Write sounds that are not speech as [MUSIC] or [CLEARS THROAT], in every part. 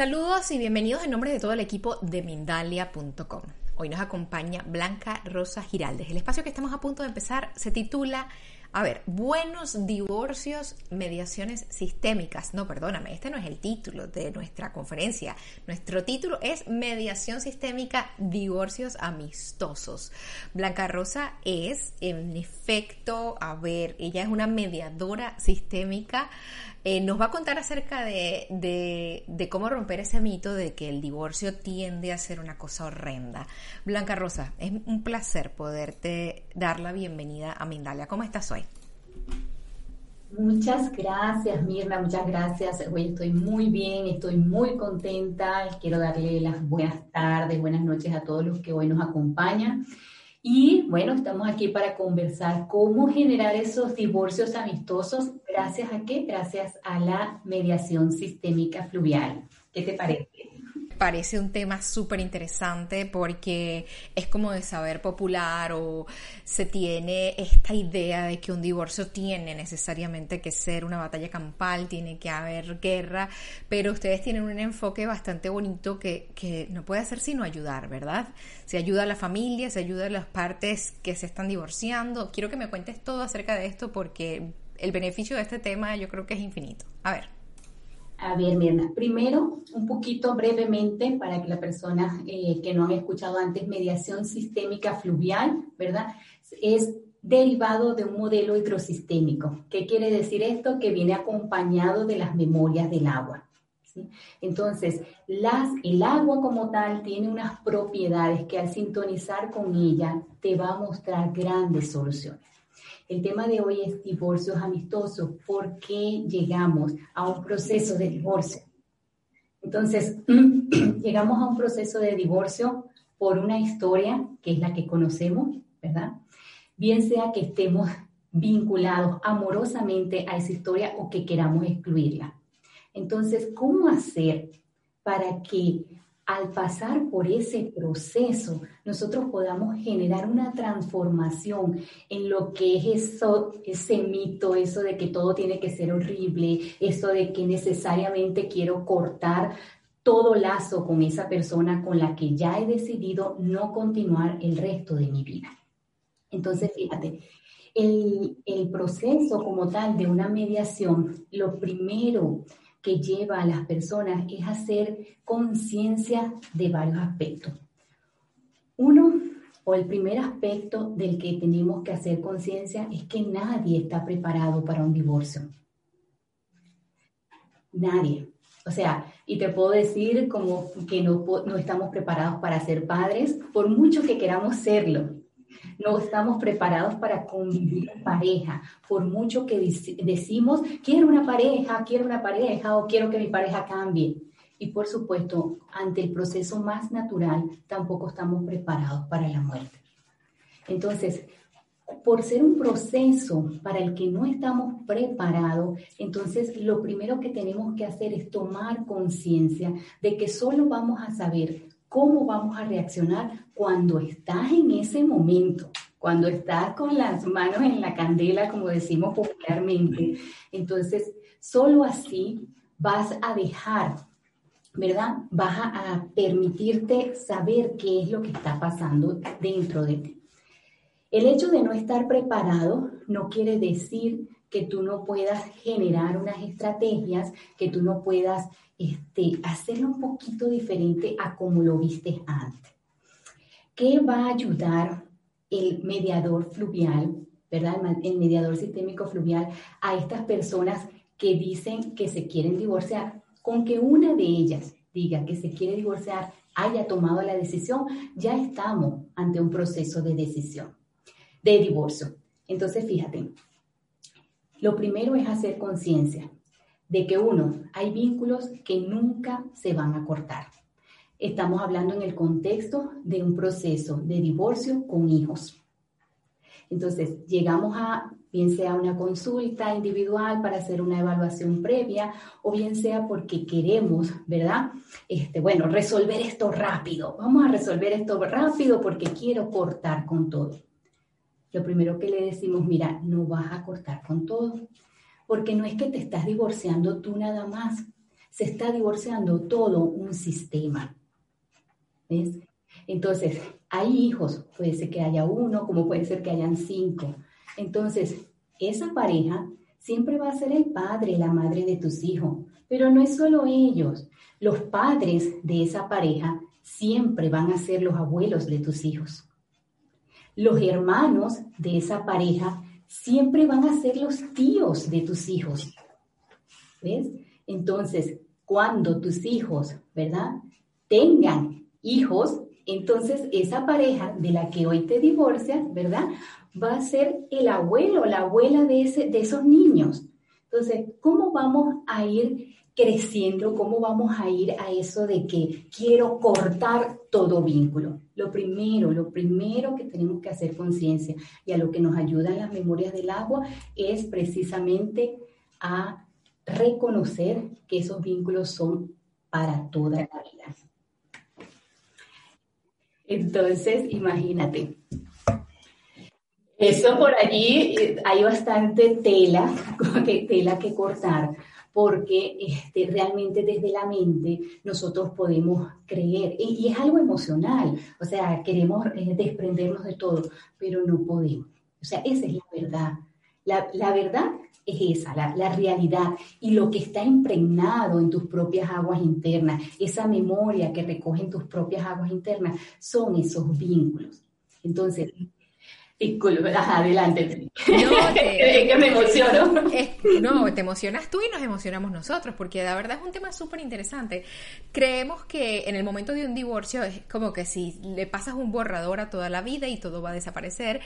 Saludos y bienvenidos en nombre de todo el equipo de Mindalia.com. Hoy nos acompaña Blanca Rosa Giraldes. El espacio que estamos a punto de empezar se titula a ver, buenos divorcios, mediaciones sistémicas. No, perdóname, este no es el título de nuestra conferencia. Nuestro título es Mediación sistémica, divorcios amistosos. Blanca Rosa es, en efecto, a ver, ella es una mediadora sistémica eh, nos va a contar acerca de, de, cómo romper ese mito de que el divorcio tiende a ser una cosa horrenda. Blanca Rosa, es un placer poderte dar la bienvenida a Mindalia. ¿Cómo estás hoy? Muchas gracias, Mirna, muchas gracias. Hoy estoy muy bien, estoy muy contenta. Quiero darle las buenas tardes, buenas noches a todos los que hoy nos acompañan. Y bueno, estamos aquí para conversar cómo generar esos divorcios amistosos. ¿Gracias a qué? Gracias a la mediación sistémica fluvial. ¿Qué te parece? Parece un tema súper interesante porque es como de saber popular o se tiene esta idea de que un divorcio tiene necesariamente que ser una batalla campal, tiene que haber guerra, pero ustedes tienen un enfoque bastante bonito que, que no puede hacer sino ayudar, ¿verdad? Se ayuda a la familia, se ayuda a las partes que se están divorciando. Quiero que me cuentes todo acerca de esto porque el beneficio de este tema yo creo que es infinito. A ver. A ver, Mirna, primero, un poquito brevemente para que la persona eh, que no han escuchado antes, mediación sistémica fluvial, ¿verdad? Es derivado de un modelo hidrosistémico. ¿Qué quiere decir esto? Que viene acompañado de las memorias del agua. Entonces, el agua como tal tiene unas propiedades que al sintonizar con ella te va a mostrar grandes soluciones. El tema de hoy es divorcios amistosos. ¿Por qué llegamos a un proceso de divorcio? Entonces, [CLEARS THROAT] llegamos a un proceso de divorcio por una historia que es la que conocemos, ¿verdad? Bien sea que estemos vinculados amorosamente a esa historia o que queramos excluirla. Entonces, ¿cómo hacer para que al pasar por ese proceso, nosotros podamos generar una transformación en lo que es eso, ese mito, eso de que todo tiene que ser horrible, eso de que necesariamente quiero cortar todo lazo con esa persona con la que ya he decidido no continuar el resto de mi vida. Entonces, fíjate, el, el proceso como tal de una mediación, lo primero que lleva a las personas es hacer conciencia de varios aspectos. Uno, o el primer aspecto del que tenemos que hacer conciencia es que nadie está preparado para un divorcio. Nadie. O sea, y te puedo decir como que no, no estamos preparados para ser padres, por mucho que queramos serlo no estamos preparados para convivir en pareja. Por mucho que decimos, quiero una pareja, quiero una pareja o quiero que mi pareja cambie. Y por supuesto, ante el proceso más natural, tampoco estamos preparados para la muerte. Entonces, por ser un proceso para el que no estamos preparados, entonces lo primero que tenemos que hacer es tomar conciencia de que solo vamos a saber cómo vamos a reaccionar cuando estás en ese momento, cuando estás con las manos en la candela, como decimos popularmente. Entonces, solo así vas a dejar, ¿verdad? Vas a, permitirte saber qué es lo que está pasando dentro de ti. El hecho de no estar preparado no quiere decir que tú no puedas generar unas estrategias, que tú no puedas este, hacerlo un poquito diferente a como lo viste antes. ¿Qué va a ayudar el mediador fluvial, verdad? El mediador sistémico fluvial a estas personas que dicen que se quieren divorciar? Con que una de ellas diga que se quiere divorciar, haya tomado la decisión, ya estamos ante un proceso de decisión, de divorcio. Entonces, fíjate, lo primero es hacer conciencia de que uno, hay vínculos que nunca se van a cortar. Estamos hablando en el contexto de un proceso de divorcio con hijos. Entonces, llegamos a, bien sea una consulta individual para hacer una evaluación previa, o bien sea porque queremos, ¿verdad? Este, bueno, resolver esto rápido. Vamos a resolver esto rápido porque quiero cortar con todo lo primero que le decimos, mira, no vas a cortar con todo, porque no es que te estás divorciando tú nada más, se está divorciando todo un sistema. ¿Ves? Entonces, hay hijos, puede ser que haya uno, como puede ser que hayan cinco. Entonces, esa pareja siempre va a ser el padre, la madre de tus hijos, pero no es solo ellos. Los padres de esa pareja siempre van a ser los abuelos de tus hijos. Los hermanos de esa pareja siempre van a ser los tíos de tus hijos. ¿Ves? Entonces, cuando tus hijos, ¿verdad? Tengan hijos, entonces esa pareja de la que hoy te divorcias, ¿verdad? Va a ser el abuelo, la abuela de, ese, de esos niños. Entonces, ¿cómo vamos a ir creciendo? ¿Cómo vamos a ir a eso de que quiero cortar todo vínculo? Lo primero, lo primero que tenemos que hacer conciencia y a lo que nos ayudan las memorias del agua es precisamente a reconocer que esos vínculos son para toda la vida. Entonces, imagínate. Eso por allí eh, hay bastante tela, [LAUGHS] tela que cortar, porque este, realmente desde la mente nosotros podemos creer, y, es algo emocional, o sea, queremos eh, desprendernos de todo, pero no podemos. O sea, esa es la verdad. La, la verdad es esa, la, realidad y lo que está impregnado en tus propias aguas internas, esa memoria que recogen tus propias aguas internas, son esos vínculos. Entonces, Disculpa, [LAUGHS] adelante. No, [LAUGHS] te, que me emociono. no, te emocionas tú y nos emocionamos nosotros, porque la verdad es un tema súper interesante. Creemos que en el momento de un divorcio es como que si le pasas un borrador a toda la vida y todo va a desaparecer.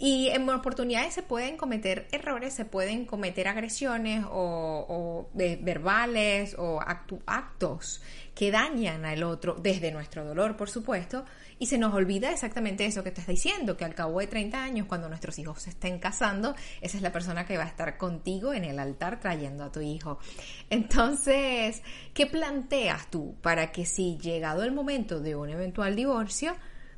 Y en oportunidades se pueden cometer errores, se pueden cometer agresiones o, eh, verbales o actos que dañan al otro desde nuestro dolor, por supuesto y se nos olvida exactamente eso que te está diciendo, que al cabo de 30 años, cuando nuestros hijos se estén casando, esa es la persona que va a estar contigo en el altar trayendo a tu hijo. Entonces, ¿qué planteas tú para que si llegado el momento de un eventual divorcio,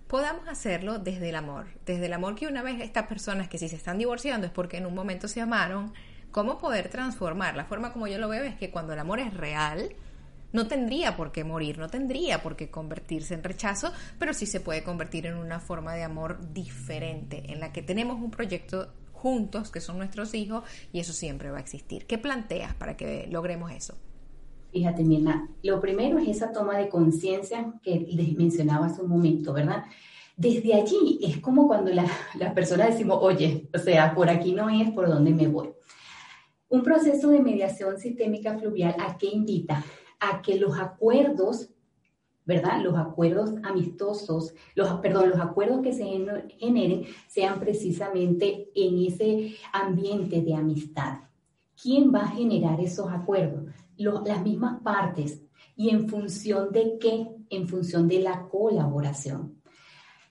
podamos hacerlo desde el amor, desde el amor que una vez estas personas que si se están divorciando es porque en un momento se amaron, cómo poder transformar. La forma como yo lo veo es que cuando el amor es real, no tendría por qué morir, no tendría por qué convertirse en rechazo, pero sí se puede convertir en una forma de amor diferente, en la que tenemos un proyecto juntos, que son nuestros hijos, y eso siempre va a existir. ¿Qué planteas para que logremos eso? Fíjate, Mirna, lo primero es esa toma de conciencia que les mencionaba hace un momento, ¿verdad? Desde allí es como cuando las la personas decimos, oye, o sea, por aquí no es por donde me voy. Un proceso de mediación sistémica fluvial, ¿a qué invita? A que los acuerdos, ¿verdad? Los acuerdos amistosos, los, perdón, los acuerdos que se generen sean precisamente en ese ambiente de amistad. ¿Quién va a generar esos acuerdos? las mismas partes. ¿Y en función de qué? En función de la colaboración.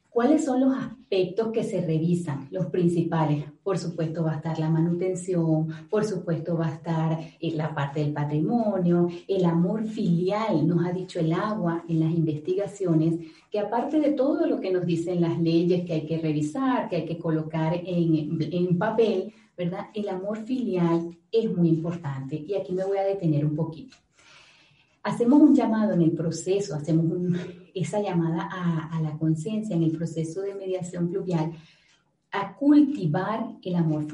¿Cuáles son los aspectos que se revisan? Los principales. Por supuesto va a estar la manutención, por supuesto va a estar eh, la parte del patrimonio, el amor filial, nos ha dicho el agua en las investigaciones, que aparte de todo lo que nos dicen las leyes que hay que revisar, que hay que colocar en, en papel, ¿verdad? El amor filial es muy importante y aquí me voy a detener un poquito hacemos un llamado en el proceso, hacemos esa llamada a, la conciencia en el proceso de mediación pluvial a cultivar el amor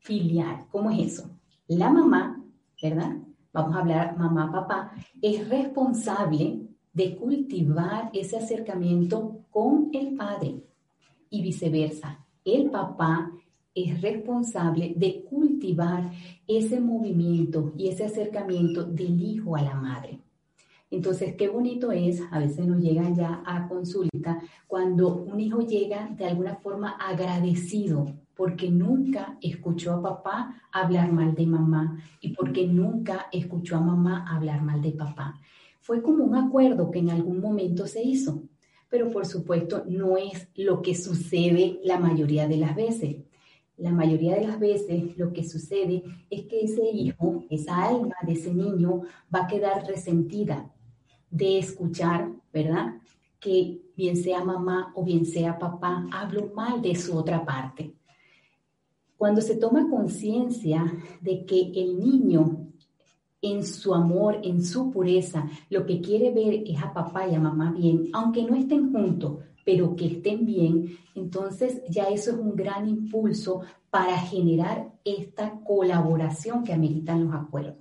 filial. ¿Cómo es eso? La mamá, ¿verdad? Vamos a hablar mamá, papá, es responsable de cultivar ese acercamiento con el padre y viceversa. El papá es responsable de cultivar ese movimiento y ese acercamiento del hijo a la madre. Entonces, qué bonito es, a veces nos llegan ya a consulta, cuando un hijo llega de alguna forma agradecido porque nunca escuchó a papá hablar mal de mamá y porque nunca escuchó a mamá hablar mal de papá. Fue como un acuerdo que en algún momento se hizo, pero por supuesto no es lo que sucede la mayoría de las veces la mayoría de las veces lo que sucede es que ese hijo, esa alma de ese niño va a quedar resentida de escuchar, ¿verdad? Que bien sea mamá o bien sea papá, hablo mal de su otra parte. Cuando se toma conciencia de que el niño en su amor, en su pureza, lo que quiere ver es a papá y a mamá bien, aunque no estén juntos, pero que estén bien, entonces ya eso es un gran impulso para generar esta colaboración que ameritan los acuerdos.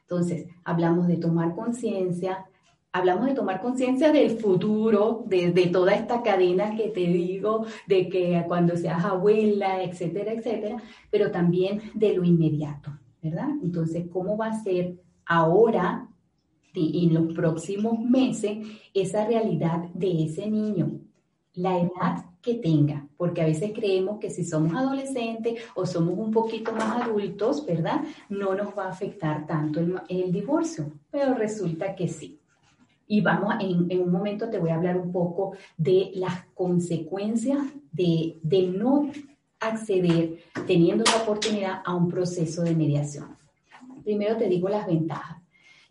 Entonces, hablamos de tomar conciencia, hablamos de tomar conciencia del futuro, de, toda esta cadena que te digo, de que cuando seas abuela, etcétera, etcétera, pero también de lo inmediato, ¿verdad? Entonces, ¿cómo va a ser ahora y en los próximos meses esa realidad de ese niño? La edad que tenga, porque a veces creemos que si somos adolescentes o somos un poquito más adultos, ¿verdad? No nos va a afectar tanto el, divorcio, pero resulta que sí. Y vamos, en, en, un momento te voy a hablar un poco de las consecuencias de, de no acceder, teniendo la oportunidad, a un proceso de mediación. Primero te digo las ventajas.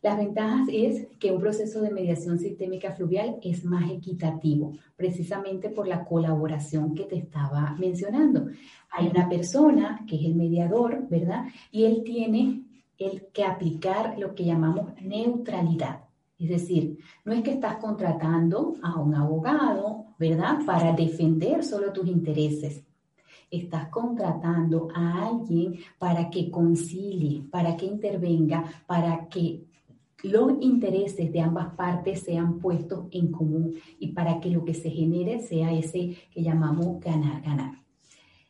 Las ventajas es que un proceso de mediación sistémica fluvial es más equitativo, precisamente por la colaboración que te estaba mencionando. Hay una persona que es el mediador, ¿verdad? Y él tiene el que aplicar lo que llamamos neutralidad. Es decir, no es que estás contratando a un abogado, ¿verdad? Para defender solo tus intereses. Estás contratando a alguien para que concilie, para que intervenga, para que los intereses de ambas partes sean puestos en común y para que lo que se genere sea ese que llamamos ganar-ganar.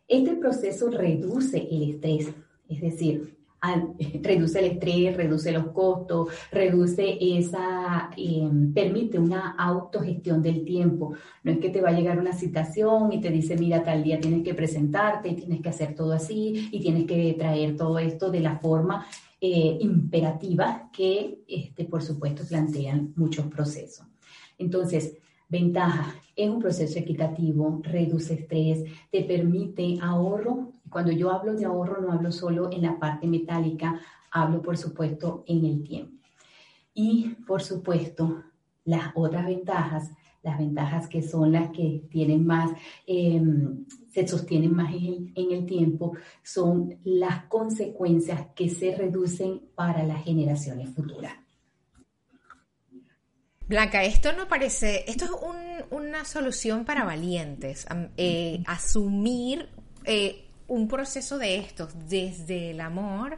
Este proceso reduce el estrés, es decir, [LAUGHS] reduce el estrés, reduce los costos, reduce esa, eh, permite una autogestión del tiempo. No es que te va a llegar una citación y te dice, mira, tal día tienes que presentarte, tienes que hacer todo así y tienes que traer todo esto de la forma eh, imperativa que, este, por supuesto, plantean muchos procesos. Entonces, ventaja, es un proceso equitativo, reduce estrés, te permite ahorro. Cuando yo hablo de ahorro, no hablo solo en la parte metálica, hablo, por supuesto, en el tiempo. Y, por supuesto, las otras ventajas, las ventajas que son las que tienen más eh, se sostienen más en el, tiempo son las consecuencias que se reducen para las generaciones futuras. Blanca, esto no parece, esto es una solución para valientes, eh, asumir eh, un proceso de estos desde el amor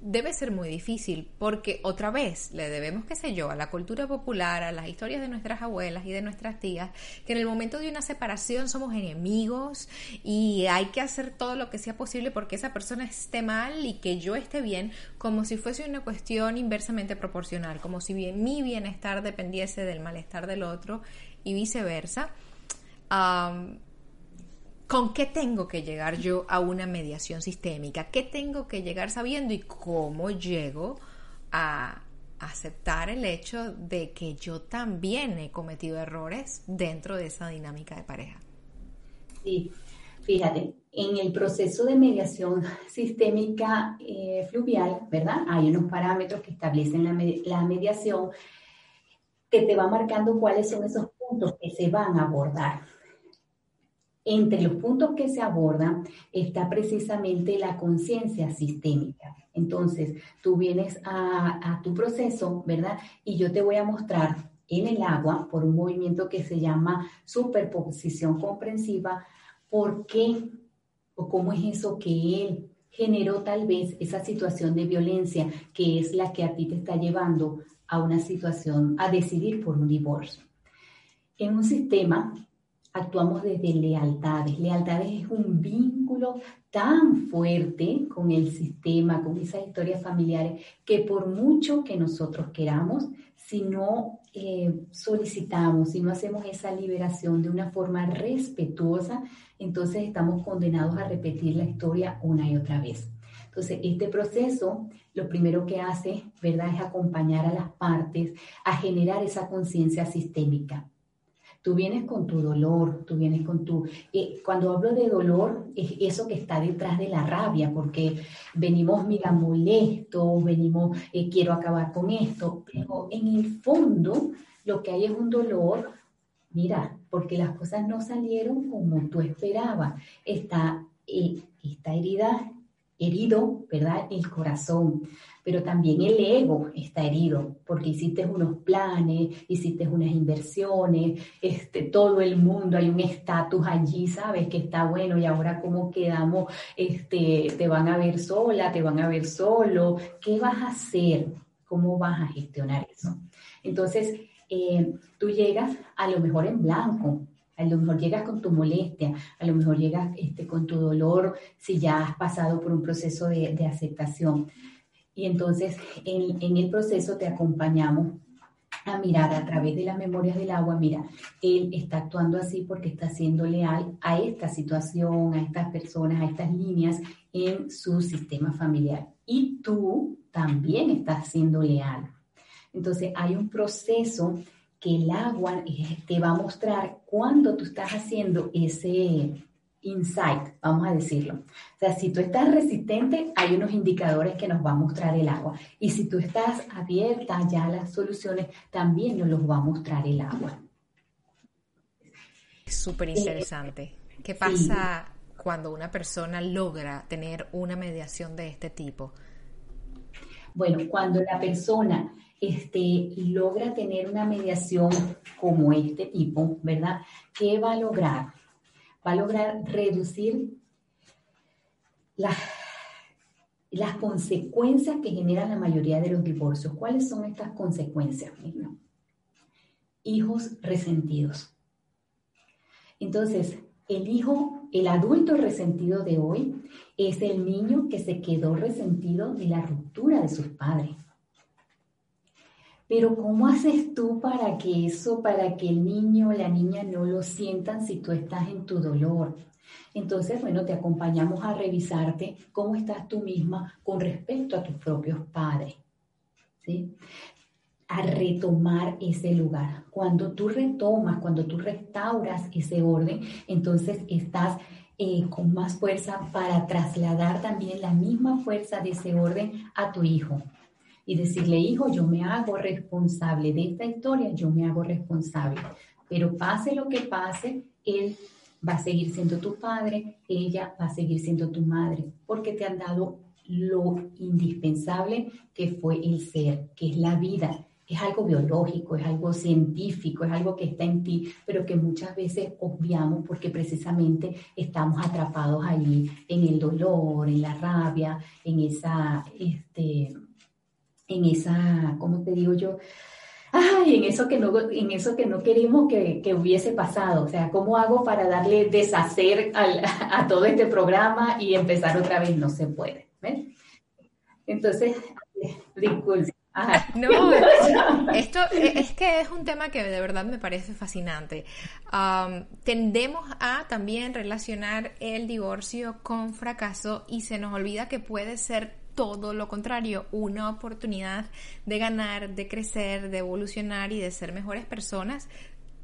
debe ser muy difícil porque otra vez le debemos, qué sé yo, a la cultura popular, a las historias de nuestras abuelas y de nuestras tías, que en el momento de una separación somos enemigos y hay que hacer todo lo que sea posible porque esa persona esté mal y que yo esté bien, como si fuese una cuestión inversamente proporcional, como si bien, mi bienestar dependiese del malestar del otro y viceversa. ¿Con qué tengo que llegar yo a una mediación sistémica? ¿Qué tengo que llegar sabiendo y cómo llego a aceptar el hecho de que yo también he cometido errores dentro de esa dinámica de pareja? Sí, fíjate, en el proceso de mediación sistémica eh, fluvial, ¿verdad? Hay unos parámetros que establecen la, la mediación que te va marcando cuáles son esos puntos que se van a abordar. Entre los puntos que se abordan está precisamente la conciencia sistémica. Entonces, tú vienes a, tu proceso, ¿verdad? Y yo te voy a mostrar en el agua, por un movimiento que se llama superposición comprensiva, por qué o cómo es eso que él generó tal vez esa situación de violencia que es la que a ti te está llevando a una situación, a decidir por un divorcio. En un sistema actuamos desde lealtades. Lealtades es un vínculo tan fuerte con el sistema, con esas historias familiares, que por mucho que nosotros queramos, si no eh, solicitamos, si no hacemos esa liberación de una forma respetuosa, entonces estamos condenados a repetir la historia una y otra vez. Entonces, este proceso lo primero que hace, ¿verdad?, es acompañar a las partes a generar esa conciencia sistémica. Tú vienes con tu dolor, tú vienes con tu... Eh, cuando hablo de dolor, es eso que está detrás de la rabia, porque venimos, mira, molestos, venimos, eh, quiero acabar con esto, pero en el fondo lo que hay es un dolor, mira, porque las cosas no salieron como tú esperabas. Esta, eh, esta herida herido, ¿verdad? El corazón, pero también el ego está herido, porque hiciste unos planes, hiciste unas inversiones, este, todo el mundo, hay un estatus allí, ¿sabes? Que está bueno y ahora cómo quedamos, este, te van a ver sola, te van a ver solo, ¿qué vas a hacer? ¿Cómo vas a gestionar eso? Entonces, eh, tú llegas a lo mejor en blanco, a lo mejor llegas con tu molestia, a lo mejor llegas este, con tu dolor si ya has pasado por un proceso de, aceptación. Y entonces en, en, el proceso te acompañamos a mirar a través de las memorias del agua, mira, él está actuando así porque está siendo leal a esta situación, a estas personas, a estas líneas en su sistema familiar. Y tú también estás siendo leal. Entonces hay un proceso que el agua eh, te va a mostrar cuando tú estás haciendo ese insight, vamos a decirlo. O sea, si tú estás resistente, hay unos indicadores que nos va a mostrar el agua. Y si tú estás abierta ya a las soluciones, también nos los va a mostrar el agua. Súper interesante. ¿Qué pasa cuando una persona logra tener una mediación de este tipo? Bueno, cuando la persona este, logra tener una mediación como este tipo, ¿verdad? ¿Qué va a lograr? Va a lograr reducir las, las consecuencias que generan la mayoría de los divorcios. ¿Cuáles son estas consecuencias? Hijos resentidos. Entonces, el hijo, el adulto resentido de hoy es el niño que se quedó resentido de la ruptura de sus padres. Pero ¿cómo haces tú para que eso, para que el niño o la niña no lo sientan si tú estás en tu dolor? Entonces, bueno, te acompañamos a revisarte cómo estás tú misma con respecto a tus propios padres. ¿sí? A retomar ese lugar. Cuando tú retomas, cuando tú restauras ese orden, entonces estás eh, con más fuerza para trasladar también la misma fuerza de ese orden a tu hijo, y decirle, hijo, yo me hago responsable de esta historia, yo me hago responsable. Pero pase lo que pase, él va a seguir siendo tu padre, ella va a seguir siendo tu madre, porque te han dado lo indispensable que fue el ser, que es la vida. Es algo biológico, es algo científico, es algo que está en ti, pero que muchas veces obviamos porque precisamente estamos atrapados allí en el dolor, en la rabia, en esa, este, en esa, ¿cómo te digo yo? Ay, en eso que no, en eso que no queremos que, hubiese pasado. O sea, ¿cómo hago para darle deshacer [LAUGHS] a todo este programa y empezar otra vez? No se puede. Entonces, [LAUGHS] disculpe. [LAUGHS] No, esto es que es un tema que de verdad me parece fascinante. tendemos a también relacionar el divorcio con fracaso y se nos olvida que puede ser todo lo contrario, una oportunidad de ganar, de crecer, de evolucionar y de ser mejores personas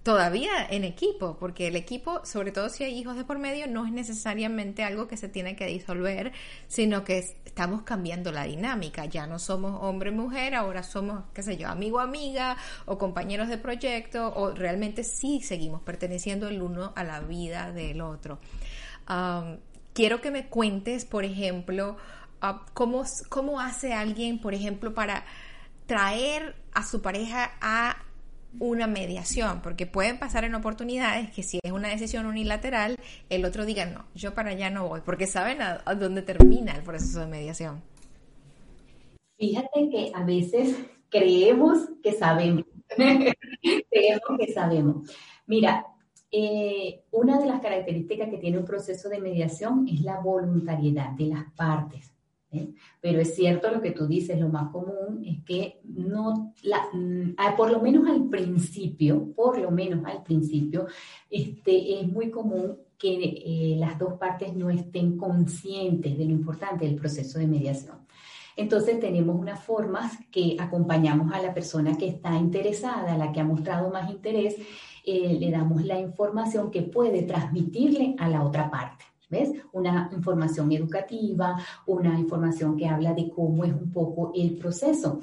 todavía en equipo, porque el equipo, sobre todo si hay hijos de por medio, no es necesariamente algo que se tiene que disolver, sino que estamos cambiando la dinámica. Ya no somos hombre-mujer, ahora somos, qué sé yo, amigo-amiga o compañeros de proyecto, o realmente sí seguimos perteneciendo el uno a la vida del otro. quiero que me cuentes, por ejemplo, ¿cómo, ¿Cómo hace alguien, por ejemplo, para traer a su pareja a una mediación, porque pueden pasar en oportunidades que si es una decisión unilateral, el otro diga, no, yo para allá no voy, porque saben a, dónde termina el proceso de mediación. Fíjate que a veces creemos que sabemos, [LAUGHS] creemos que sabemos. Mira, eh, una de las características que tiene un proceso de mediación es la voluntariedad de las partes. Pero es cierto lo que tú dices, lo más común es que no, la, mm, por lo menos al principio, por lo menos al principio, este, es muy común que eh, las dos partes no estén conscientes de lo importante del proceso de mediación. Entonces tenemos unas formas que acompañamos a la persona que está interesada, la que ha mostrado más interés, eh, le damos la información que puede transmitirle a la otra parte. ¿Ves? Una información educativa, una información que habla de cómo es un poco el proceso.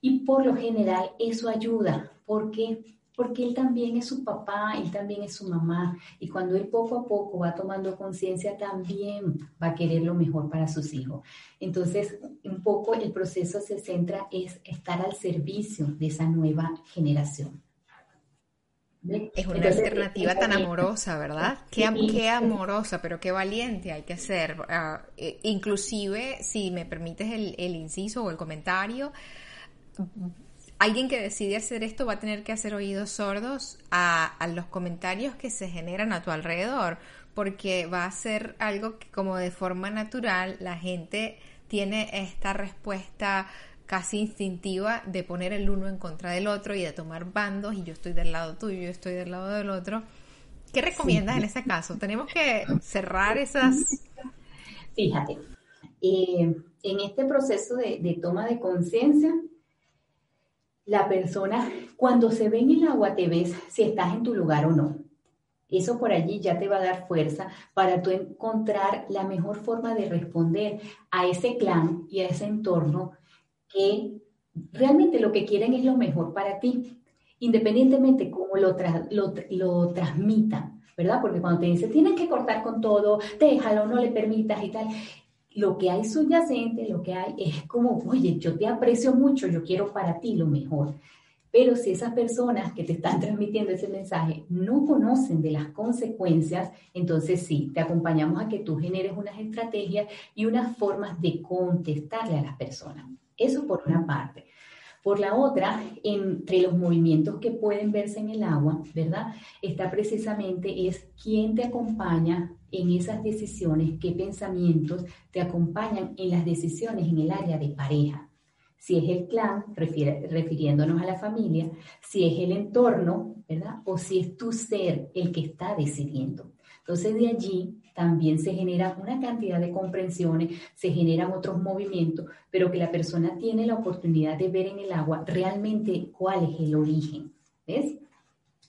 Y por lo general eso ayuda porque porque él también es su papá, él también es su mamá, y cuando él poco a poco va tomando conciencia, también va a querer lo mejor para sus hijos. Entonces, un poco el proceso se centra es estar al servicio de esa nueva generación. Es una alternativa tan amorosa, ¿verdad? Qué, amorosa, pero qué valiente hay que ser. Eh, inclusive, si me permites el, el inciso o el comentario, alguien que decide hacer esto va a tener que hacer oídos sordos a, los comentarios que se generan a tu alrededor, porque va a ser algo que como de forma natural la gente tiene esta respuesta casi instintiva de poner el uno en contra del otro y de tomar bandos y yo estoy del lado tuyo, yo estoy del lado del otro. ¿Qué recomiendas en ese caso? Tenemos que cerrar esas... Fíjate, eh, en este proceso de, de toma de conciencia, la persona, cuando se ve en el agua, te ves si estás en tu lugar o no. Eso por allí ya te va a dar fuerza para tú encontrar la mejor forma de responder a ese clan y a ese entorno que realmente lo que quieren es lo mejor para ti, independientemente cómo lo, lo, lo transmitan, ¿verdad? Porque cuando te dicen, tienes que cortar con todo, déjalo, no le permitas y tal, lo que hay subyacente, lo que hay es como, oye, yo te aprecio mucho, yo quiero para ti lo mejor. Pero si esas personas que te están [LAUGHS] transmitiendo ese mensaje no conocen de las consecuencias, entonces sí, te acompañamos a que tú generes unas estrategias y unas formas de contestarle a las personas. Eso por una parte. Por la otra, entre los movimientos que pueden verse en el agua, ¿verdad? Está precisamente es quién te acompaña en esas decisiones, qué pensamientos te acompañan en las decisiones en el área de pareja. Si es el clan, refiriéndonos a la familia, si es el entorno, ¿verdad? O si es tu ser el que está decidiendo. Entonces de allí también se genera una cantidad de comprensiones, se generan otros movimientos, pero que la persona tiene la oportunidad de ver en el agua realmente cuál es el origen. ¿Ves?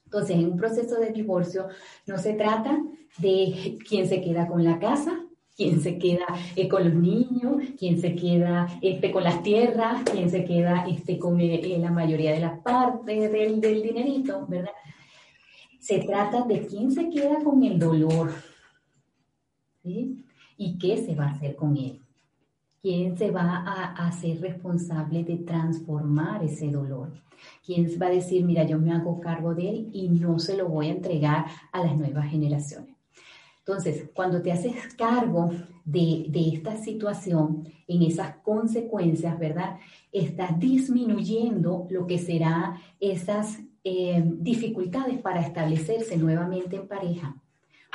Entonces, en un proceso de divorcio no se trata de quién se queda con la casa, quién se queda eh, con los niños, quién se queda este, con las tierras, quién se queda este, con eh, la mayoría de las partes del, del dinerito, ¿verdad? Se trata de quién se queda con el dolor, ¿Y qué se va a hacer con él? ¿Quién se va a hacer responsable de transformar ese dolor? ¿Quién va a decir, mira, yo me hago cargo de él y no se lo voy a entregar a las nuevas generaciones? Entonces, cuando te haces cargo de, esta situación, en esas consecuencias, ¿verdad? Estás disminuyendo lo que será esas eh, dificultades para establecerse nuevamente en pareja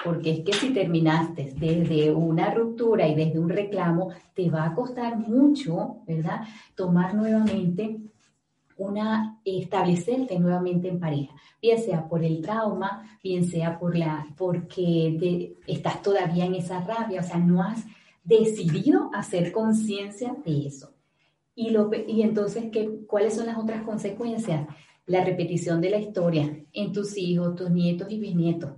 porque es que si terminaste desde una ruptura y desde un reclamo, te va a costar mucho, ¿verdad? Tomar nuevamente una, establecerte nuevamente en pareja, bien sea por el trauma, bien sea por la, porque estás todavía en esa rabia, o sea, no has decidido hacer conciencia de eso. Y, lo, y entonces, ¿qué, ¿cuáles son las otras consecuencias? La repetición de la historia en tus hijos, tus nietos y bisnietos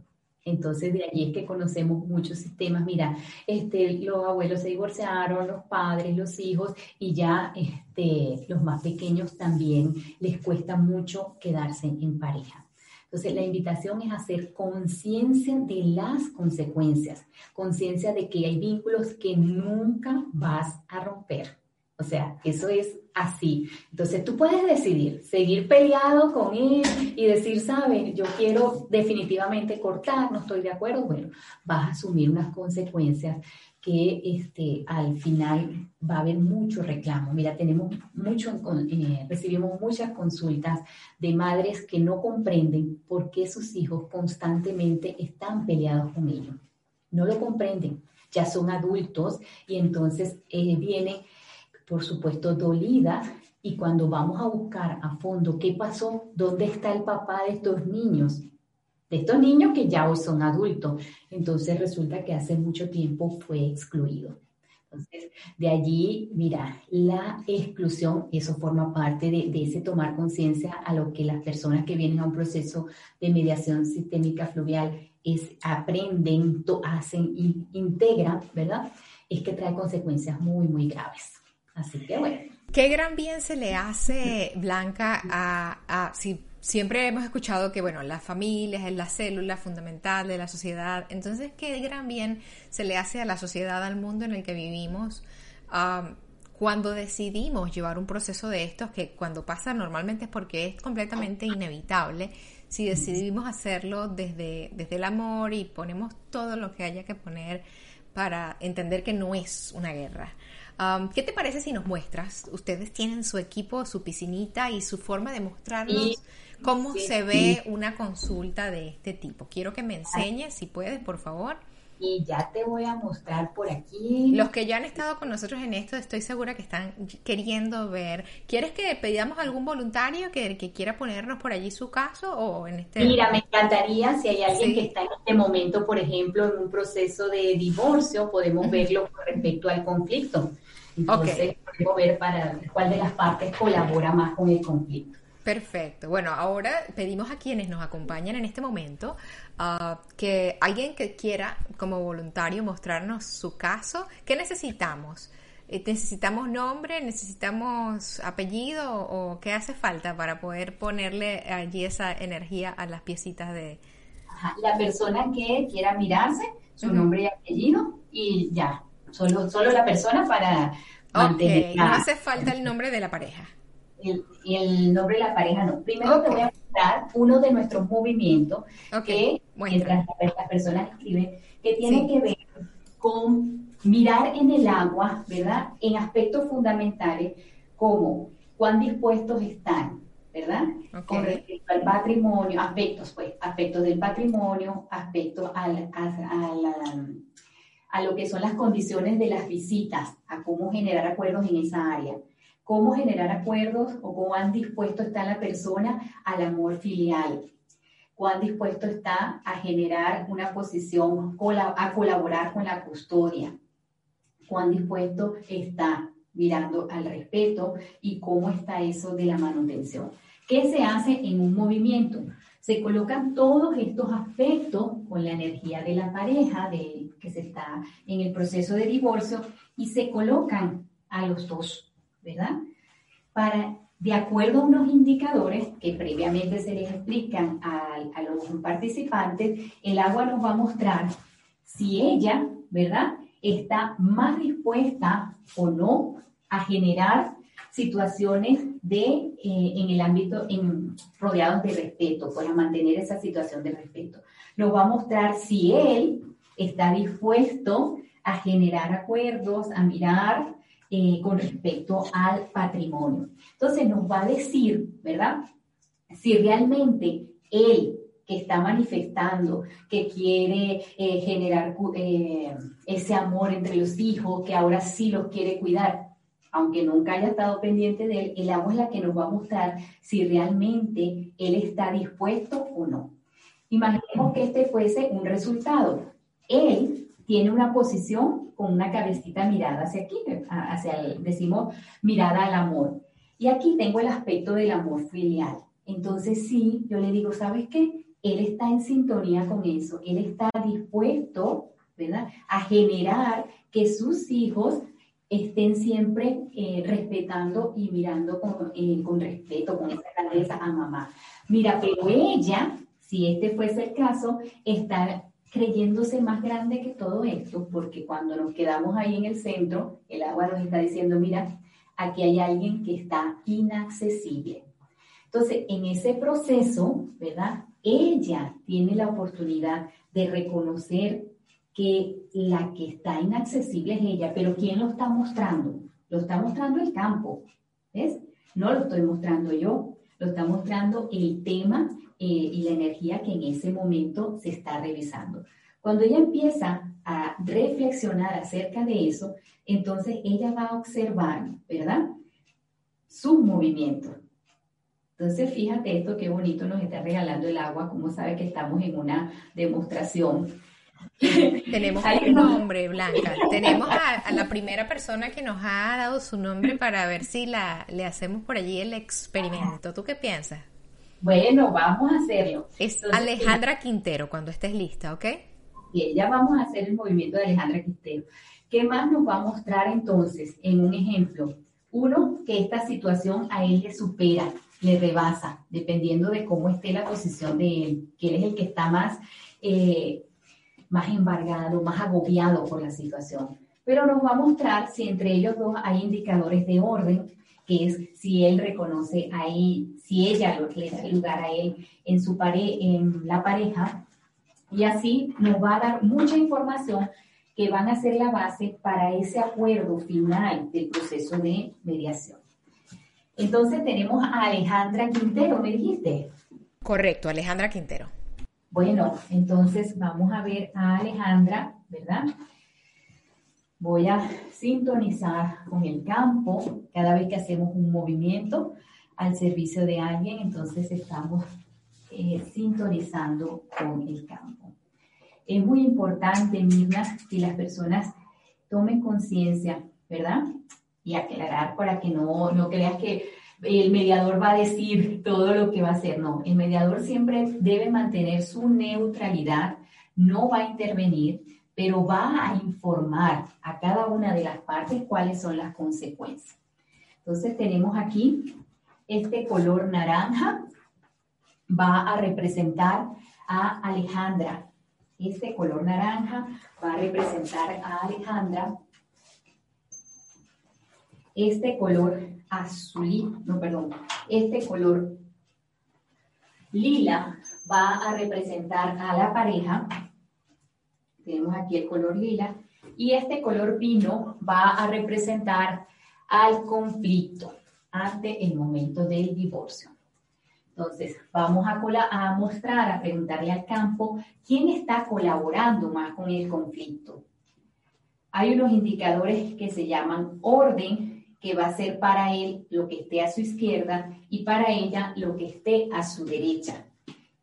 entonces de allí es que conocemos muchos sistemas. Mira, este, los abuelos se divorciaron, los padres, los hijos y ya este, los más pequeños también les cuesta mucho quedarse en pareja. Entonces la invitación es hacer conciencia de las consecuencias, conciencia de que hay vínculos que nunca vas a romper. O sea, eso es así. Entonces tú puedes decidir seguir peleado con él y decir, sabes, yo quiero definitivamente cortar, no estoy de acuerdo. Bueno, vas a asumir unas consecuencias que este, al final va a haber mucho reclamo. Mira, tenemos mucho, eh, recibimos muchas consultas de madres que no comprenden por qué sus hijos constantemente están peleados con ellos. No lo comprenden, ya son adultos y entonces eh, vienen por supuesto, dolida. Y cuando vamos a buscar a fondo qué pasó, dónde está el papá de estos niños, de estos niños que ya hoy son adultos, entonces resulta que hace mucho tiempo fue excluido. Entonces, de allí, mira, la exclusión, eso forma parte de, ese tomar conciencia a lo que las personas que vienen a un proceso de mediación sistémica fluvial es, aprenden, hacen, integran, ¿verdad? Es que trae consecuencias muy, muy graves. Así que bueno. Qué gran bien se le hace, Blanca, a, si siempre hemos escuchado que, bueno, la familia es la célula fundamental de la sociedad. Entonces, ¿qué gran bien se le hace a la sociedad, al mundo en el que vivimos? cuando decidimos llevar un proceso de estos, que cuando pasa normalmente es porque es completamente inevitable, si decidimos hacerlo desde, desde el amor y ponemos todo lo que haya que poner para entender que no es una guerra. ¿Qué te parece si nos muestras? Ustedes tienen su equipo, su piscinita y su forma de mostrarnos cómo se ve una consulta de este tipo. Quiero que me enseñes, si puedes, por favor. Y ya te voy a mostrar por aquí. Los que ya han estado con nosotros en esto, estoy segura que están queriendo ver. ¿Quieres que pedamos algún voluntario que, que quiera ponernos por allí su caso o en este? Mira, me encantaría si hay alguien que está en este momento, por ejemplo, en un proceso de divorcio, podemos verlo con respecto al conflicto. Entonces, podemos ver para cuál de las partes colabora más con el conflicto. Perfecto. Bueno, ahora pedimos a quienes nos acompañan en este momento uh, que alguien que quiera como voluntario mostrarnos su caso. ¿Qué necesitamos? Eh, ¿Necesitamos nombre? ¿Necesitamos apellido? ¿O qué hace falta para poder ponerle allí esa energía a las piecitas de... La persona que quiera mirarse, su nombre y apellido y ya. Solo, solo la persona para mantener. no hace falta el nombre de la pareja el, el, nombre de la pareja no. Primero te voy a mostrar uno de nuestros movimientos que mientras las personas escriben, que tiene que ver con mirar en el agua, ¿verdad? En aspectos fundamentales como cuán dispuestos están, ¿verdad? Con respecto al patrimonio, aspectos, pues, aspectos del patrimonio, aspectos al, a, a lo que son las condiciones de las visitas, a cómo generar acuerdos en esa área cómo generar acuerdos o han dispuesto está la persona al amor filial, cuán dispuesto está a generar una posición, a colaborar con la custodia, cuán dispuesto está mirando al respeto y cómo está eso de la manutención. ¿Qué se hace en un movimiento? Se colocan todos estos aspectos con la energía de la pareja de, que se está en el proceso de divorcio y se colocan a los dos ¿verdad? Para, de acuerdo a unos indicadores que previamente se les explican a, los participantes, el agua nos va a mostrar si ella, ¿verdad?, está más dispuesta o no a generar situaciones de, eh, en el ámbito rodeados de respeto, para mantener esa situación de respeto. Nos va a mostrar si él está dispuesto a generar acuerdos, a mirar eh, con respecto al patrimonio. Entonces nos va a decir, ¿verdad? Si realmente él que está manifestando, que quiere eh, generar eh, ese amor entre los hijos, que ahora sí los quiere cuidar, aunque nunca haya estado pendiente de él, el agua es la que nos va a mostrar si realmente él está dispuesto o no. Imaginemos que este fuese un resultado. Él tiene una posición con una cabecita mirada hacia aquí, hacia el, decimos, mirada al amor. Y aquí tengo el aspecto del amor filial. Entonces sí, yo le digo, ¿sabes qué? Él está en sintonía con eso, él está dispuesto, ¿verdad? A generar que sus hijos estén siempre eh, respetando y mirando con, eh, con respeto, con esa cabeza a mamá. Mira, pero ella, si este fuese el caso, está creyéndose más grande que todo esto, porque cuando nos quedamos ahí en el centro, el agua nos está diciendo, mira, aquí hay alguien que está inaccesible. Entonces, en ese proceso, ¿verdad? Ella tiene la oportunidad de reconocer que la que está inaccesible es ella, pero ¿quién lo está mostrando? Lo está mostrando el campo, ¿ves? No lo estoy mostrando yo, lo está mostrando el tema y la energía que en ese momento se está revisando. Cuando ella empieza a reflexionar acerca de eso, entonces ella va a observar, ¿verdad? Sus movimientos. Entonces, fíjate esto, qué bonito nos está regalando el agua, como sabe que estamos en una demostración. Tenemos un nombre, Blanca. Tenemos a, la primera persona que nos ha dado su nombre para ver si la, le hacemos por allí el experimento. ¿Tú qué piensas? Bueno, vamos a hacerlo. Es Alejandra Quintero, cuando estés lista, ¿ok? Bien, ya vamos a hacer el movimiento de Alejandra Quintero. ¿Qué más nos va a mostrar entonces en un ejemplo? Uno, que esta situación a él le supera, le rebasa, dependiendo de cómo esté la posición de él, que es el que está más, eh, más embargado, más agobiado por la situación. Pero nos va a mostrar si entre ellos dos hay indicadores de orden, que es si él reconoce a él, si ella le da lugar a él en, su pare en la pareja, y así nos va a dar mucha información que van a ser la base para ese acuerdo final del proceso de mediación. Entonces tenemos a Alejandra Quintero, ¿me dijiste? Correcto, Alejandra Quintero. Bueno, entonces vamos a ver a Alejandra, ¿verdad? Voy a sintonizar con el campo cada vez que hacemos un movimiento al servicio de alguien, entonces estamos eh, sintonizando con el campo. Es muy importante, Mirna, que las personas tomen conciencia, ¿verdad? Y aclarar para que no, no creas que el mediador va a decir todo lo que va a hacer. No, el mediador siempre debe mantener su neutralidad, no va a intervenir, pero va a informar a cada una de las partes cuáles son las consecuencias. Entonces tenemos aquí este color naranja, va a representar a Alejandra. Este color naranja va a representar a Alejandra. Este color azul, no, perdón, este color lila va a representar a la pareja. Tenemos aquí el color lila. Y este color vino va a representar al conflicto ante el momento del divorcio. Entonces, vamos a, a mostrar, a preguntarle al campo quién está colaborando más con el conflicto. Hay unos indicadores que se llaman orden, que va a ser para él lo que esté a su izquierda y para ella lo que esté a su derecha.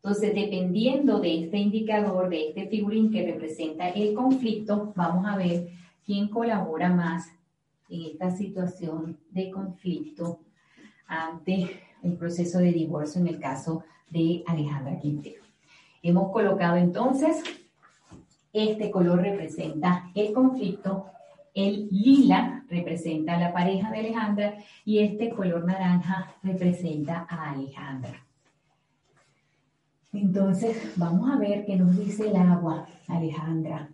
Entonces, dependiendo de este indicador, de este figurín que representa el conflicto, vamos a ver quién colabora más en esta situación de conflicto ante un proceso de divorcio en el caso de Alejandra Quintero. Hemos colocado entonces, este color representa el conflicto, el lila representa a la pareja de Alejandra y este color naranja representa a Alejandra. Entonces, vamos a ver qué nos dice el agua, Alejandra.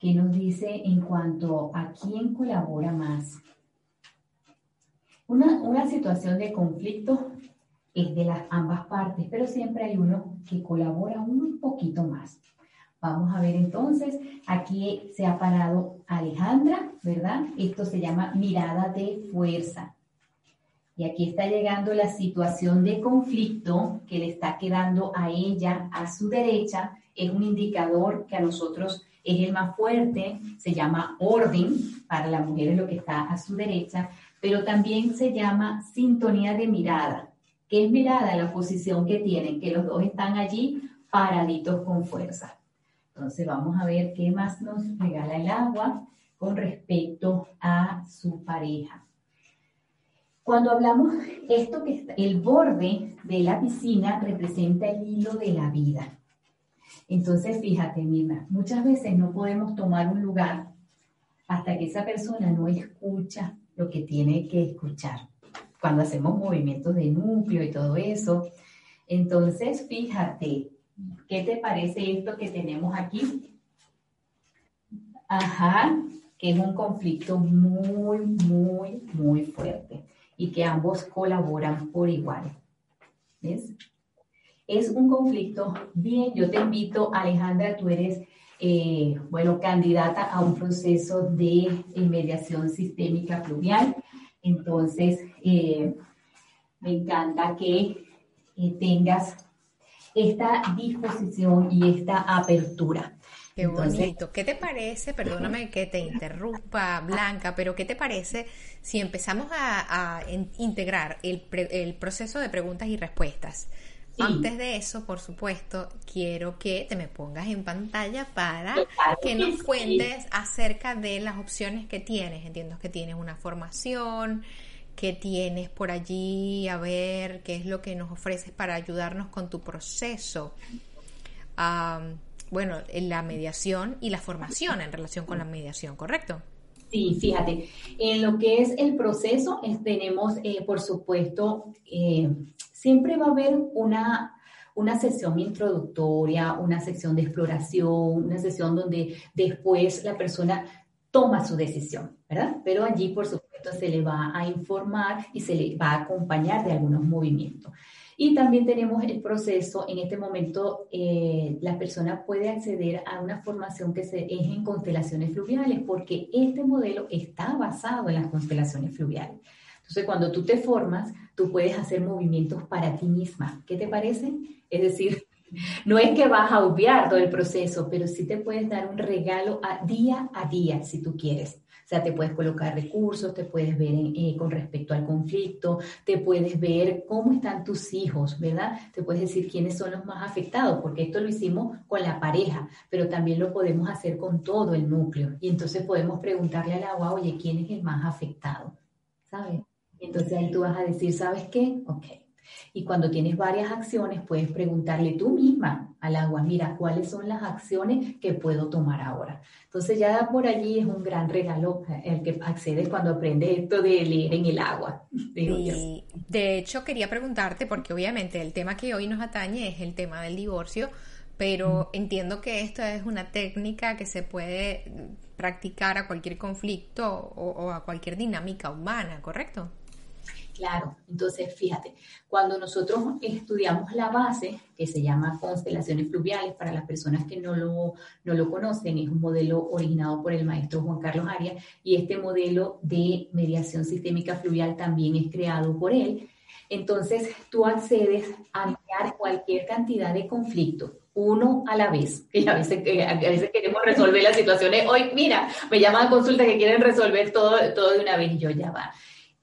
¿Qué nos dice en cuanto a quién colabora más? Una, situación de conflicto es de las ambas partes, pero siempre hay uno que colabora un poquito más. Vamos a ver entonces, aquí se ha parado Alejandra, ¿verdad? Esto se llama mirada de fuerza. Y aquí está llegando la situación de conflicto que le está quedando a ella a su derecha. Es un indicador que a nosotros es el más fuerte, se llama orden, para la mujer es lo que está a su derecha, pero también se llama sintonía de mirada. ¿Qué es mirada? La posición que tienen, que los dos están allí paraditos con fuerza. Entonces vamos a ver qué más nos regala el agua con respecto a su pareja. Cuando hablamos esto que está, el borde de la piscina representa el hilo de la vida. Entonces, fíjate, Mirna, muchas veces no podemos tomar un lugar hasta que esa persona no escucha lo que tiene que escuchar. Cuando hacemos movimientos de núcleo y todo eso. Entonces, fíjate, ¿qué te parece esto que tenemos aquí? Ajá, que es un conflicto muy, muy, muy fuerte y que ambos colaboran por igual. ¿Ves? Es un conflicto bien, yo te invito, Alejandra, tú eres eh, bueno, candidata a un proceso de mediación sistémica pluvial. Entonces, eh, me encanta que eh, tengas esta disposición y esta apertura. Qué bonito. ¿Qué te parece? Perdóname que te interrumpa, Blanca, pero ¿qué te parece si empezamos a, integrar el, el proceso de preguntas y respuestas? Antes de eso, por supuesto, quiero que te me pongas en pantalla para que nos cuentes acerca de las opciones que tienes. Entiendo que tienes una formación, que tienes por allí, a ver qué es lo que nos ofreces para ayudarnos con tu proceso. bueno, en la mediación y la formación en relación con la mediación, ¿correcto? Sí, fíjate, en lo que es el proceso, tenemos, eh, por supuesto, eh, siempre va a haber una, una sesión introductoria, una sección de exploración, una sesión donde después la persona toma su decisión, ¿verdad? Pero allí, por supuesto, se le va a informar y se le va a acompañar de algunos movimientos. Y también tenemos el proceso, en este momento eh, la persona puede acceder a una formación que se, es en constelaciones fluviales, porque este modelo está basado en las constelaciones fluviales. Entonces, cuando tú te formas, tú puedes hacer movimientos para ti misma. ¿Qué te parece? Es decir, [LAUGHS] no es que vas a obviar todo el proceso, pero sí te puedes dar un regalo a día a día, si tú quieres. O sea, te puedes colocar recursos, te puedes ver eh, con respecto al conflicto, te puedes ver cómo están tus hijos, ¿verdad? Te puedes decir quiénes son los más afectados, porque esto lo hicimos con la pareja, pero también lo podemos hacer con todo el núcleo. Y entonces podemos preguntarle al agua, oye, ¿quién es el más afectado? ¿Sabes? Entonces ahí tú vas a decir, ¿sabes qué? Ok, y cuando tienes varias acciones, puedes preguntarle tú misma al agua, mira, ¿cuáles son las acciones que puedo tomar ahora? Entonces ya por allí es un gran regalo el que accedes cuando aprendes esto de leer en el agua. Y de hecho quería preguntarte, porque obviamente el tema que hoy nos atañe es el tema del divorcio, pero entiendo que esto es una técnica que se puede practicar a cualquier conflicto o a cualquier dinámica humana, ¿correcto? Claro, entonces fíjate, cuando nosotros estudiamos la base, que se llama constelaciones fluviales, para las personas que no lo, no lo conocen, es un modelo originado por el maestro Juan Carlos Arias y este modelo de mediación sistémica fluvial también es creado por él. Entonces tú accedes a enviar cualquier cantidad de conflictos uno a la vez, que a veces, a veces queremos resolver las situaciones. Hoy, mira, me llaman a consulta que quieren resolver todo, todo de una vez y yo ya va.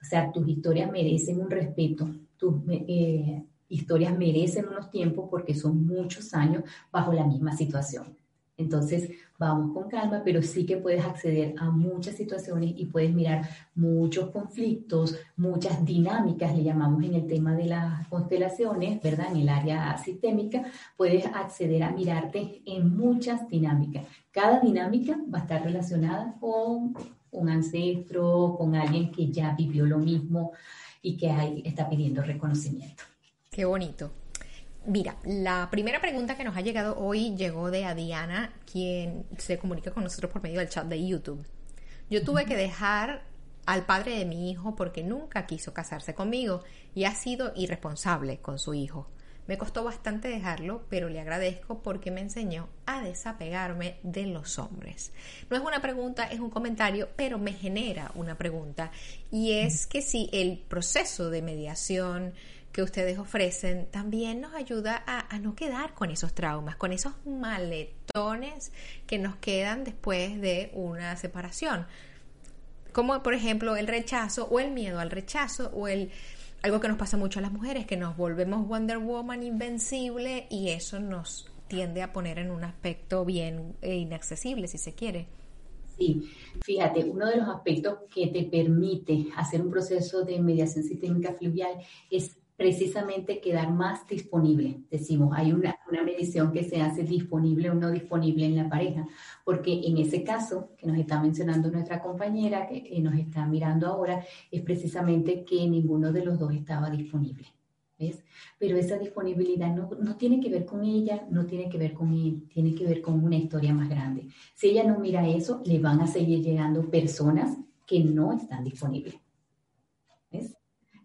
O sea, tus historias merecen un respeto, tus eh, historias merecen unos tiempos porque son muchos años bajo la misma situación. Entonces, vamos con calma, pero sí que puedes acceder a muchas situaciones y puedes mirar muchos conflictos, muchas dinámicas, le llamamos en el tema de las constelaciones, ¿verdad? En el área sistémica, puedes acceder a mirarte en muchas dinámicas. Cada dinámica va a estar relacionada con un ancestro, con alguien que ya vivió lo mismo y que ahí está pidiendo reconocimiento. Qué bonito. Mira, la primera pregunta que nos ha llegado hoy llegó de Adiana, quien se comunica con nosotros por medio del chat de YouTube. Yo tuve que dejar al padre de mi hijo porque nunca quiso casarse conmigo y ha sido irresponsable con su hijo. Me costó bastante dejarlo, pero le agradezco porque me enseñó a desapegarme de los hombres. No es una pregunta, es un comentario, pero me genera una pregunta. Y es que si el proceso de mediación que ustedes ofrecen también nos ayuda a, no quedar con esos traumas, con esos maletones que nos quedan después de una separación. Como por ejemplo el rechazo o el miedo al rechazo o el algo que nos pasa mucho a las mujeres, que nos volvemos Wonder Woman invencible y eso nos tiende a poner en un aspecto bien eh, inaccesible, si se quiere. Sí, fíjate, uno de los aspectos que te permite hacer un proceso de mediación sistémica fluvial es precisamente quedar más disponible. Decimos, hay una, medición que se hace disponible o no disponible en la pareja, porque en ese caso que nos está mencionando nuestra compañera, que, nos está mirando ahora, es precisamente que ninguno de los dos estaba disponible. ¿Ves? Pero esa disponibilidad no, no, tiene que ver con ella, no tiene que ver con él, tiene que ver con una historia más grande. Si ella no mira eso, le van a seguir llegando personas que no están disponibles.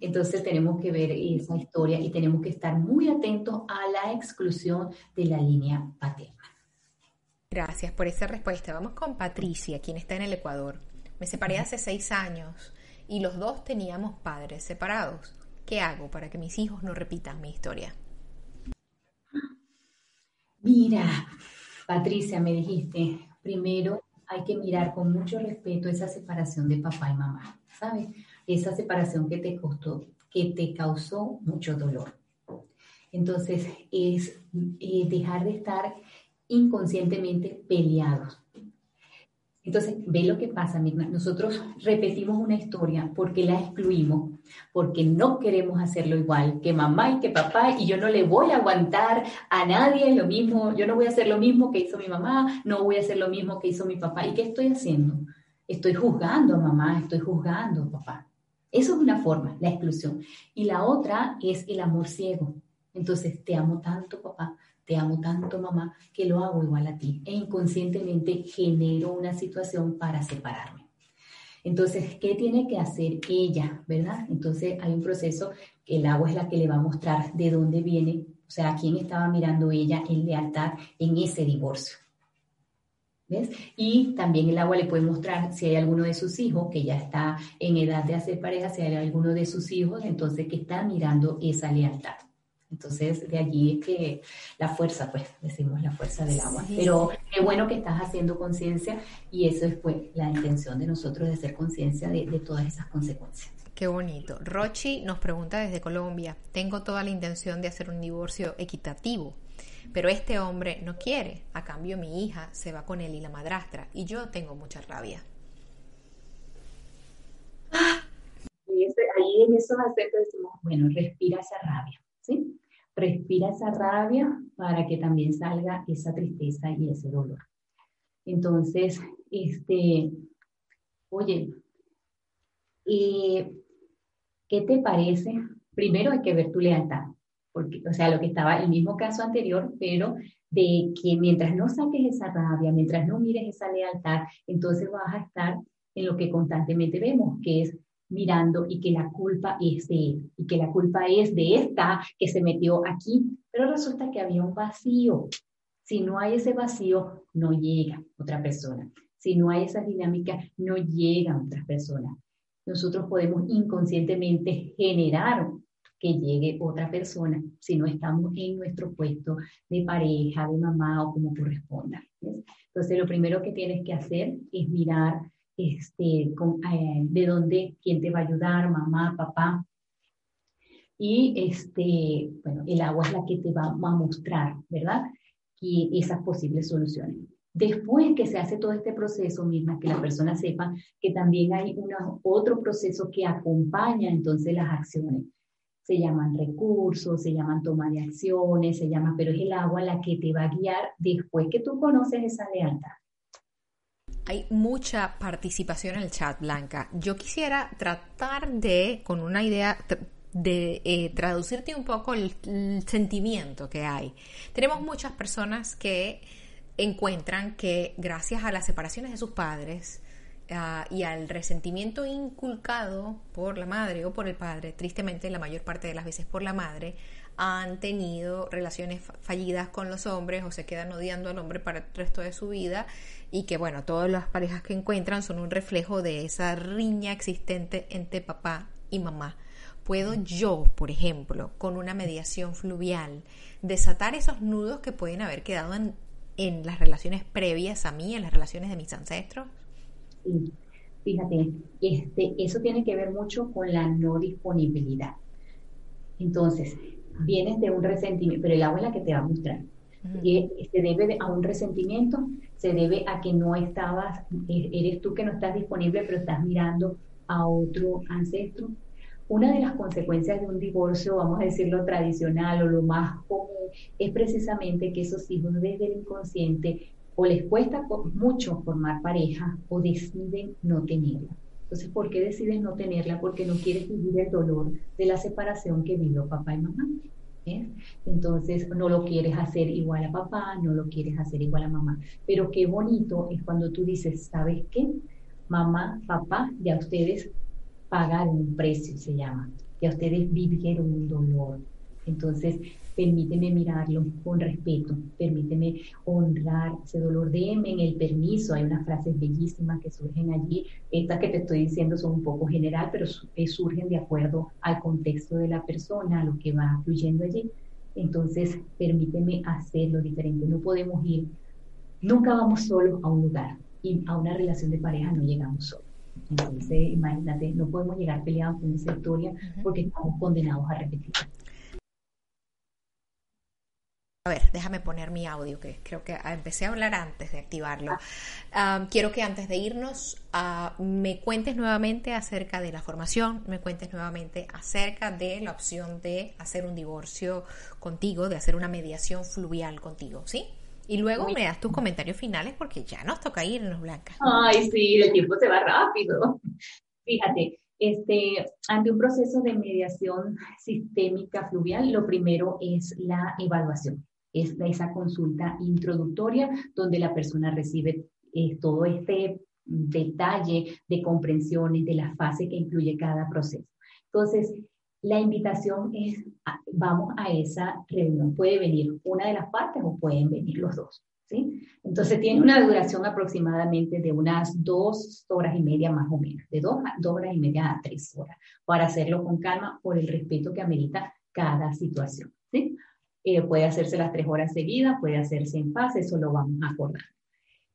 Entonces tenemos que ver esa historia y tenemos que estar muy atentos a la exclusión de la línea paterna. Gracias por esa respuesta. Vamos con Patricia, quien está en el Ecuador. Me separé hace seis años y los dos teníamos padres separados. ¿Qué hago para que mis hijos no repitan mi historia? Mira, Patricia, me dijiste, primero hay que mirar con mucho respeto esa separación de papá y mamá, ¿sabes? Esa separación que te costó, que te causó mucho dolor. Entonces, es eh, dejar de estar inconscientemente peleados. Entonces, ve lo que pasa, Mirna. Nosotros repetimos una historia porque la excluimos, porque no queremos hacerlo igual que mamá y que papá, y yo no le voy a aguantar a nadie lo mismo, yo no voy a hacer lo mismo que hizo mi mamá, no voy a hacer lo mismo que hizo mi papá. ¿Y qué estoy haciendo? Estoy juzgando a mamá, estoy juzgando a papá. Eso es una forma, la exclusión. Y la otra es el amor ciego. Entonces, te amo tanto, papá, te amo tanto, mamá, que lo hago igual a ti. E inconscientemente genero una situación para separarme. Entonces, ¿qué tiene que hacer ella, verdad? Entonces, hay un proceso que el agua es la que le va a mostrar de dónde viene, o sea, a quién estaba mirando ella en lealtad en ese divorcio. ¿Ves? Y también el agua le puede mostrar si hay alguno de sus hijos que ya está en edad de hacer pareja, si hay alguno de sus hijos, entonces que está mirando esa lealtad. Entonces, de allí es que la fuerza, pues, decimos la fuerza del agua. Pero qué bueno que estás haciendo conciencia y eso es, pues, la intención de nosotros de hacer conciencia de, de todas esas consecuencias. Qué bonito. Rochi nos pregunta desde Colombia, tengo toda la intención de hacer un divorcio equitativo, pero este hombre no quiere. A cambio, mi hija se va con él y la madrastra y yo tengo mucha rabia. Y ahí en esos aspectos decimos, bueno, respira esa rabia, ¿sí? respira esa rabia para que también salga esa tristeza y ese dolor. Entonces, este, oye, ¿qué te parece? Primero hay que ver tu lealtad, o sea, lo que estaba el mismo caso anterior, pero de que mientras no saques esa rabia, mientras no mires esa lealtad, entonces vas a estar en lo que constantemente vemos, que es mirando y que la culpa es de él y que la culpa es de esta que se metió aquí, pero resulta que había un vacío. Si no hay ese vacío, no llega otra persona. Si no hay esa dinámica, no llega otra persona. Nosotros podemos inconscientemente generar que llegue otra persona si no estamos en nuestro puesto de pareja, de mamá o como corresponda. Entonces, lo primero que tienes que hacer es mirar este, eh, de dónde, quién te va a ayudar, mamá, papá. Y este, bueno, el agua es la que te va, a mostrar, ¿verdad? Y esas posibles soluciones. Después que se hace todo este proceso, misma que la persona sepa que también hay una, otro proceso que acompaña entonces las acciones. Se llaman recursos, se llaman toma de acciones, se llama, pero es el agua la que te va a guiar después que tú conoces esa lealtad. Hay mucha participación en el chat, Blanca. Yo quisiera tratar de, con una idea, de eh, traducirte un poco el, sentimiento que hay. Tenemos muchas personas que encuentran que gracias a las separaciones de sus padres ah, y al resentimiento inculcado por la madre o por el padre, tristemente la mayor parte de las veces por la madre, han tenido relaciones fallidas con los hombres o se quedan odiando al hombre para el resto de su vida y que bueno, todas las parejas que encuentran son un reflejo de esa riña existente entre papá y mamá. ¿Puedo yo, por ejemplo, con una mediación fluvial, desatar esos nudos que pueden haber quedado en, en las relaciones previas a mí, en las relaciones de mis ancestros? Sí, fíjate, este, eso tiene que ver mucho con la no disponibilidad. Entonces, vienes de un resentimiento, pero el agua es la que te va a mostrar. Y se debe a un resentimiento, se debe a que no estabas, e, eres tú que no estás disponible, pero estás mirando a otro ancestro. Una de las consecuencias de un divorcio, vamos a decirlo tradicional o lo más común, es precisamente que esos hijos desde el inconsciente o les cuesta mucho formar pareja o deciden no tenerla. Entonces, ¿por qué decides no tenerla? Porque no quieres vivir el dolor de la separación que vivió papá y mamá. Entonces, no lo quieres hacer igual a papá, no lo quieres hacer igual a mamá. Pero qué bonito es cuando tú dices, ¿sabes qué? Mamá, papá, ya ustedes pagaron un precio, se llama. Ya ustedes vivieron un dolor. Entonces, permíteme mirarlo con respeto, permíteme honrar ese dolor, déme en el permiso, hay unas frases bellísimas que surgen allí, estas que te estoy diciendo son un poco general, pero eh, surgen de acuerdo al contexto de la persona, a lo que va fluyendo allí. Entonces, permíteme hacerlo diferente, no podemos ir, nunca vamos solos a un lugar y a una relación de pareja no llegamos solos. Entonces, imagínate, no podemos llegar peleados con esa historia porque estamos condenados a repetirla. A ver, déjame poner mi audio, que creo que empecé a hablar antes de activarlo. Ah. quiero que antes de irnos ah, me cuentes nuevamente acerca de la formación, me cuentes nuevamente acerca de la opción de hacer un divorcio contigo, de hacer una mediación fluvial contigo, ¿sí? Y luego me das tus comentarios finales porque ya nos toca irnos, Blanca. Ay, sí, el tiempo se va rápido. Fíjate, este, ante un proceso de mediación sistémica fluvial, lo primero es la evaluación. Es esa consulta introductoria donde la persona recibe eh, todo este detalle de comprensiones de la fase que incluye cada proceso. Entonces, la invitación es, vamos a esa reunión. Puede venir una de las partes o pueden venir los dos. ¿sí? Entonces, tiene una duración aproximadamente de unas dos horas y media más o menos, de dos, dos horas y media a tres horas, para hacerlo con calma por el respeto que amerita cada situación. ¿sí? Eh, puede hacerse las tres horas seguidas, puede hacerse en fase, eso lo vamos a acordar.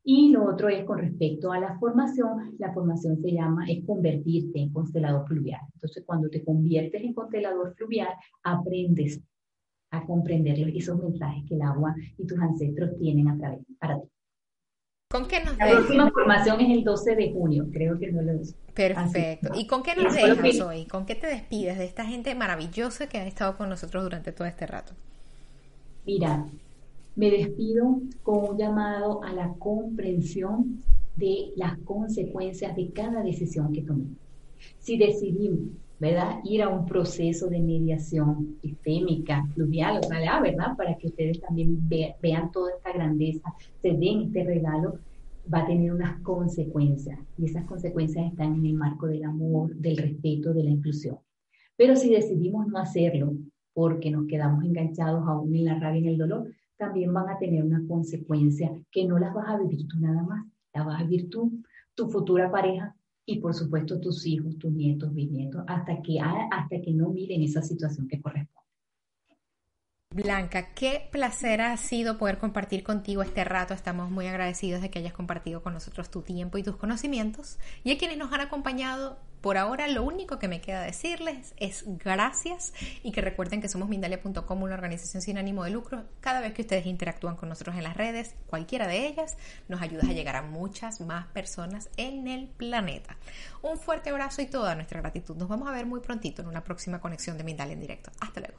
Y lo otro es con respecto a la formación, la formación se llama, es convertirte en constelador fluvial. Entonces, cuando te conviertes en constelador fluvial, aprendes a comprender esos mensajes que el agua y tus ancestros tienen a través para ti. ¿Con qué nos La próxima formación es el 12 de junio, creo que no lo Perfecto. ¿Y con qué nos dejas hoy? ¿Con qué te despides de esta gente maravillosa que ha estado con nosotros durante todo este rato? Mira, me despido con un llamado a la comprensión de las consecuencias de cada decisión que tomemos. Si decidimos, ¿verdad? Ir a un proceso de mediación sistémica, fluvial, ojalá, ¿verdad? Para que ustedes también vean toda esta grandeza, se den este regalo, va a tener unas consecuencias. Y esas consecuencias están en el marco del amor, del respeto, de la inclusión. Pero si decidimos no hacerlo porque nos quedamos enganchados aún en la rabia y en el dolor, también van a tener una consecuencia que no las vas a vivir tú nada más, la vas a vivir tú, tu futura pareja y por supuesto tus hijos, tus nietos, bisnietos, hasta que, hasta que no miren esa situación que corresponde. Blanca, qué placer ha sido poder compartir contigo este rato. Estamos muy agradecidos de que hayas compartido con nosotros tu tiempo y tus conocimientos. Y a quienes nos han acompañado por ahora lo único que me queda decirles es gracias y que recuerden que somos Mindalia.com, una organización sin ánimo de lucro. Cada vez que ustedes interactúan con nosotros en las redes, cualquiera de ellas, nos ayuda a llegar a muchas más personas en el planeta. Un fuerte abrazo y toda nuestra gratitud. Nos vamos a ver muy prontito en una próxima conexión de Mindalia en directo. Hasta luego.